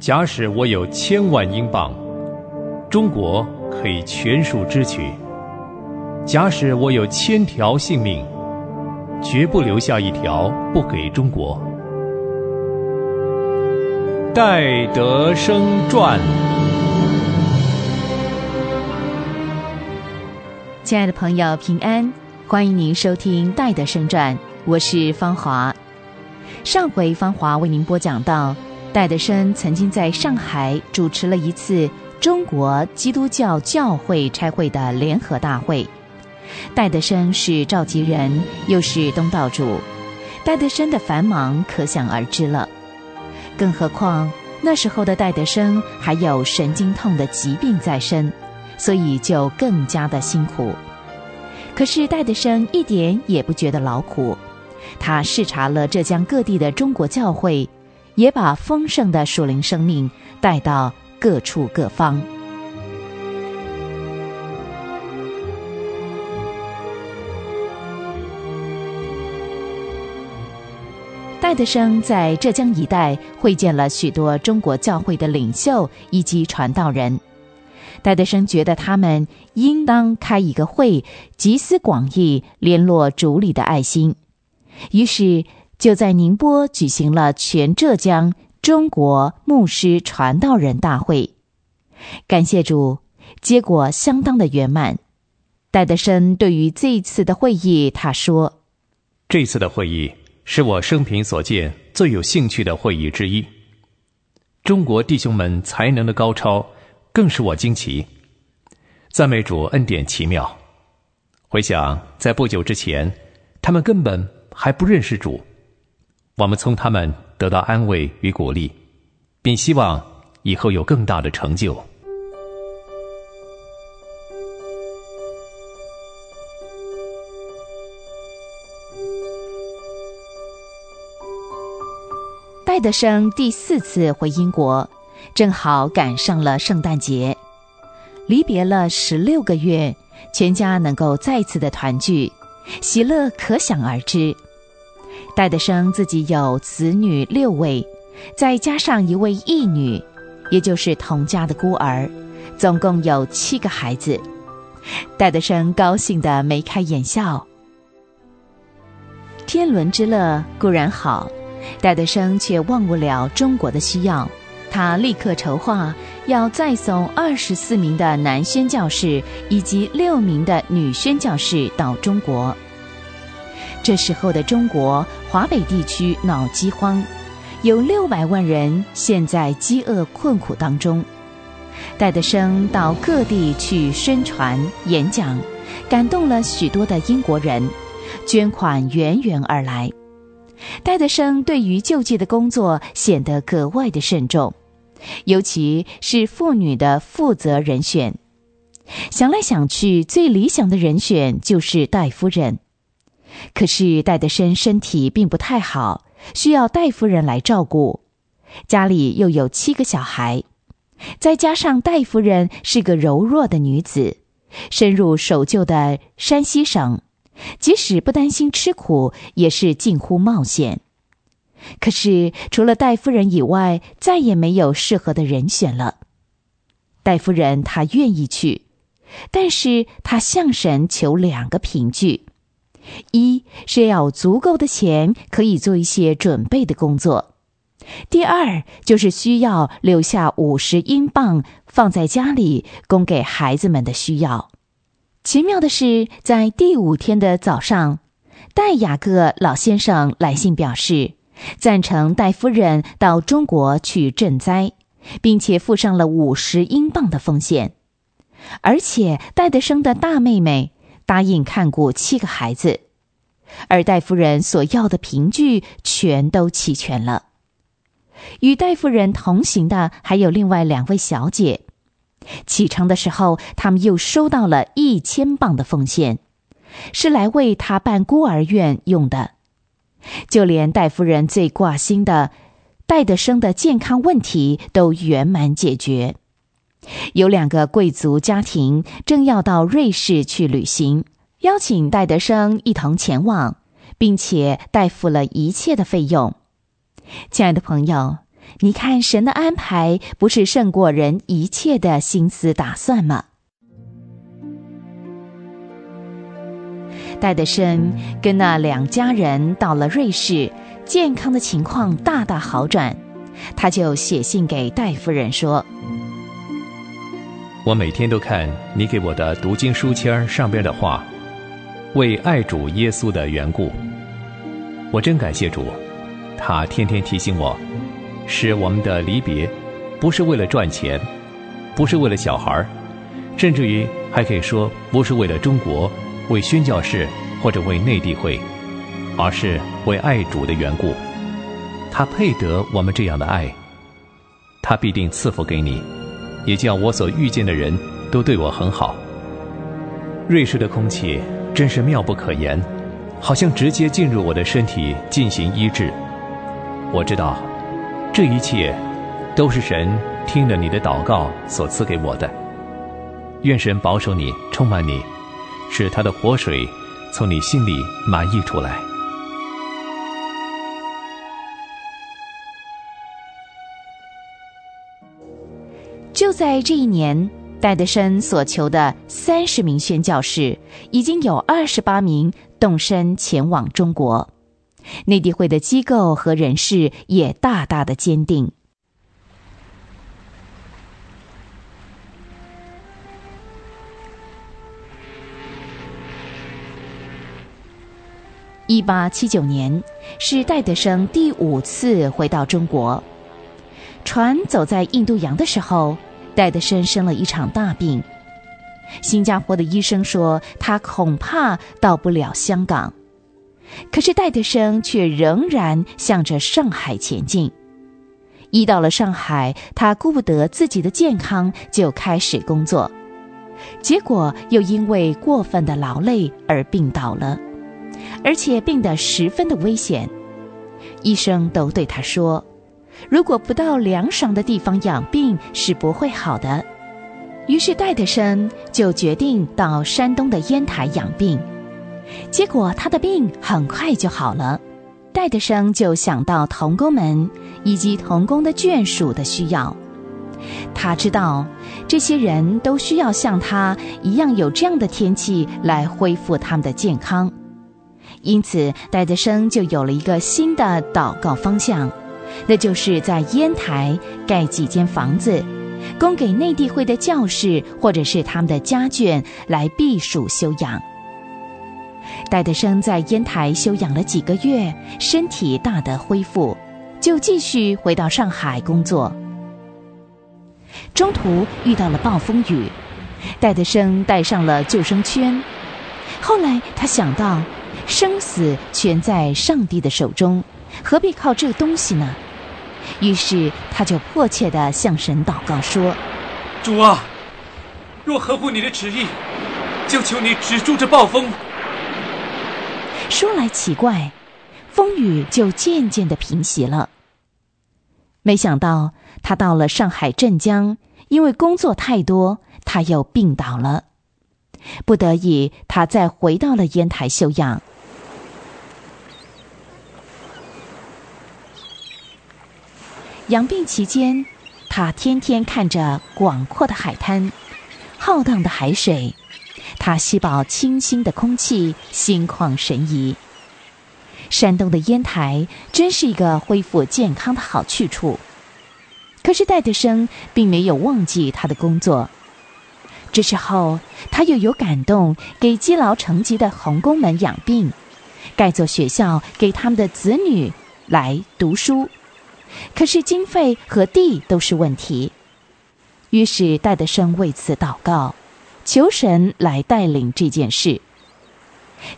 假使我有千万英镑，中国可以全数支取；假使我有千条性命，绝不留下一条不给中国。戴德生传。亲爱的朋友，平安！欢迎您收听《戴德生传》，我是芳华。上回芳华为您播讲到。戴德生曾经在上海主持了一次中国基督教教会差会的联合大会。戴德生是召集人，又是东道主，戴德生的繁忙可想而知了。更何况那时候的戴德生还有神经痛的疾病在身，所以就更加的辛苦。可是戴德生一点也不觉得劳苦，他视察了浙江各地的中国教会。也把丰盛的属灵生命带到各处各方。戴德生在浙江一带会见了许多中国教会的领袖以及传道人。戴德生觉得他们应当开一个会，集思广益，联络主里的爱心。于是。就在宁波举行了全浙江中国牧师传道人大会，感谢主，结果相当的圆满。戴德生对于这一次的会议，他说：“这次的会议是我生平所见最有兴趣的会议之一。中国弟兄们才能的高超，更使我惊奇。赞美主恩典奇妙。回想在不久之前，他们根本还不认识主。”我们从他们得到安慰与鼓励，并希望以后有更大的成就。戴德生第四次回英国，正好赶上了圣诞节，离别了十六个月，全家能够再次的团聚，喜乐可想而知。戴德生自己有子女六位，再加上一位义女，也就是童家的孤儿，总共有七个孩子。戴德生高兴得眉开眼笑。天伦之乐固然好，戴德生却忘不了中国的需要。他立刻筹划要再送二十四名的男宣教士以及六名的女宣教士到中国。这时候的中国华北地区闹饥荒，有六百万人陷在饥饿困苦当中。戴德生到各地去宣传演讲，感动了许多的英国人，捐款源源而来。戴德生对于救济的工作显得格外的慎重，尤其是妇女的负责人选。想来想去，最理想的人选就是戴夫人。可是戴德生身体并不太好，需要戴夫人来照顾，家里又有七个小孩，再加上戴夫人是个柔弱的女子，深入守旧的山西省，即使不担心吃苦，也是近乎冒险。可是除了戴夫人以外，再也没有适合的人选了。戴夫人她愿意去，但是她向神求两个凭据。一是要有足够的钱，可以做一些准备的工作；第二就是需要留下五十英镑放在家里，供给孩子们的需要。奇妙的是，在第五天的早上，戴雅各老先生来信表示，赞成戴夫人到中国去赈灾，并且付上了五十英镑的奉献，而且戴德生的大妹妹。答应看顾七个孩子，而戴夫人所要的凭据全都齐全了。与戴夫人同行的还有另外两位小姐。启程的时候，他们又收到了一千磅的奉献，是来为他办孤儿院用的。就连戴夫人最挂心的戴德生的健康问题都圆满解决。有两个贵族家庭正要到瑞士去旅行，邀请戴德生一同前往，并且代付了一切的费用。亲爱的朋友，你看，神的安排不是胜过人一切的心思打算吗？戴德生跟那两家人到了瑞士，健康的情况大大好转，他就写信给戴夫人说：“我每天都看你给我的读经书签上边的话，为爱主耶稣的缘故，我真感谢主，他天天提醒我，使我们的离别不是为了赚钱，不是为了小孩甚至于还可以说不是为了中国。”为宣教士或者为内地会，而是为爱主的缘故，他配得我们这样的爱，他必定赐福给你，也叫我所遇见的人都对我很好。瑞士的空气真是妙不可言，好像直接进入我的身体进行医治。我知道，这一切都是神听了你的祷告所赐给我的。愿神保守你，充满你。使他的活水从你心里满溢出来。在这一年，戴德生所求的三十名宣教士，已经有二十八名动身前往中国。内地会的机构和人士也大大的坚定。一八七九年，是戴德生第五次回到中国。船走在印度洋的时候，戴德生生了一场大病。新加坡的医生说他恐怕到不了香港，可是戴德生却仍然向着上海前进。一到了上海，他顾不得自己的健康，就开始工作，结果又因为过分的劳累而病倒了。而且病得十分的危险，医生都对他说：“如果不到凉爽的地方养病，是不会好的。”于是戴德生就决定到山东的烟台养病。结果他的病很快就好了。戴德生就想到童工们以及童工的眷属的需要，他知道这些人都需要像他一样有这样的天气来恢复他们的健康。因此，戴德生就有了一个新的祷告方向，那就是在烟台盖几间房子，供给内地会的教士或者是他们的家眷来避暑休养。戴德生在烟台休养了几个月，身体大得恢复，就继续回到上海工作。中途遇到了暴风雨，戴德生带上了救生圈。后来他想到。生死全在上帝的手中，何必靠这个东西呢？于是他就迫切地向神祷告说：“主啊，若合乎你的旨意，就求你止住这暴风。”说来奇怪，风雨就渐渐的平息了。没想到他到了上海镇江，因为工作太多，他又病倒了，不得已，他再回到了烟台休养。养病期间，他天天看着广阔的海滩、浩荡的海水，他吸饱清新的空气，心旷神怡。山东的烟台真是一个恢复健康的好去处。可是戴德生并没有忘记他的工作。这时候，他又有感动，给积劳成疾的红工们养病，盖座学校给他们的子女来读书。可是经费和地都是问题，于是戴德生为此祷告，求神来带领这件事。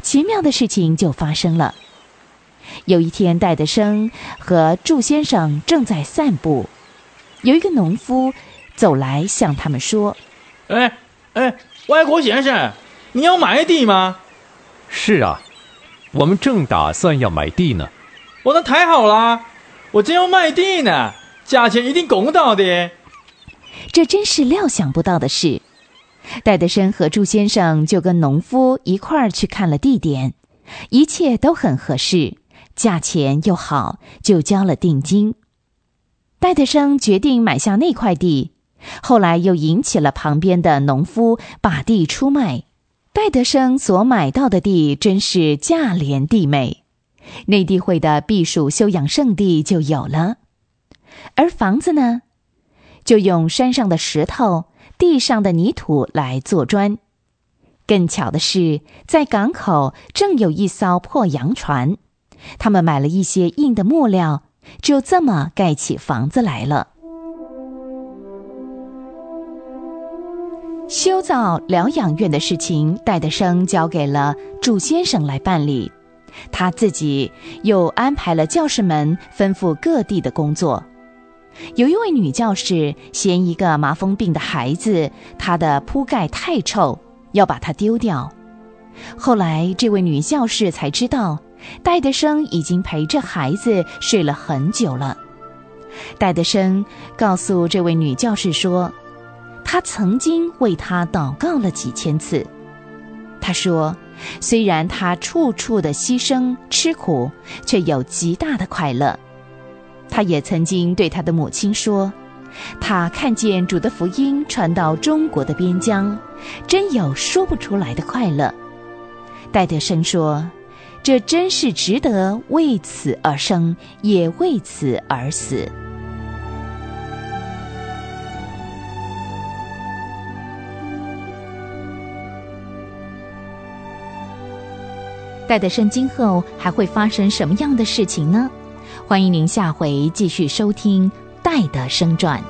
奇妙的事情就发生了。有一天，戴德生和祝先生正在散步，有一个农夫走来向他们说：“哎哎，外国先生，你要买地吗？”“是啊，我们正打算要买地呢。”“我那太好了。”我正要卖地呢，价钱一定公道的。这真是料想不到的事。戴德生和朱先生就跟农夫一块儿去看了地点，一切都很合适，价钱又好，就交了定金。戴德生决定买下那块地，后来又引起了旁边的农夫把地出卖。戴德生所买到的地真是价廉地美，内地会的避暑休养胜地就有了。而房子呢，就用山上的石头、地上的泥土来做砖。更巧的是，在港口正有一艘破洋船，他们买了一些硬的木料。就这么盖起房子来了。修造疗养院的事情，戴德生交给了祝先生来办理，他自己又安排了教士们吩咐各地的工作。有一位女教士嫌一个麻风病的孩子，他的铺盖太臭，要把它丢掉。后来，这位女教士才知道。戴德生已经陪着孩子睡了很久了。戴德生告诉这位女教士说：“他曾经为他祷告了几千次。他说，虽然他处处的牺牲吃苦，却有极大的快乐。他也曾经对他的母亲说，他看见主的福音传到中国的边疆，真有说不出来的快乐。”戴德生说。这真是值得为此而生，也为此而死。戴德生今后还会发生什么样的事情呢？欢迎您下回继续收听《戴德生传》。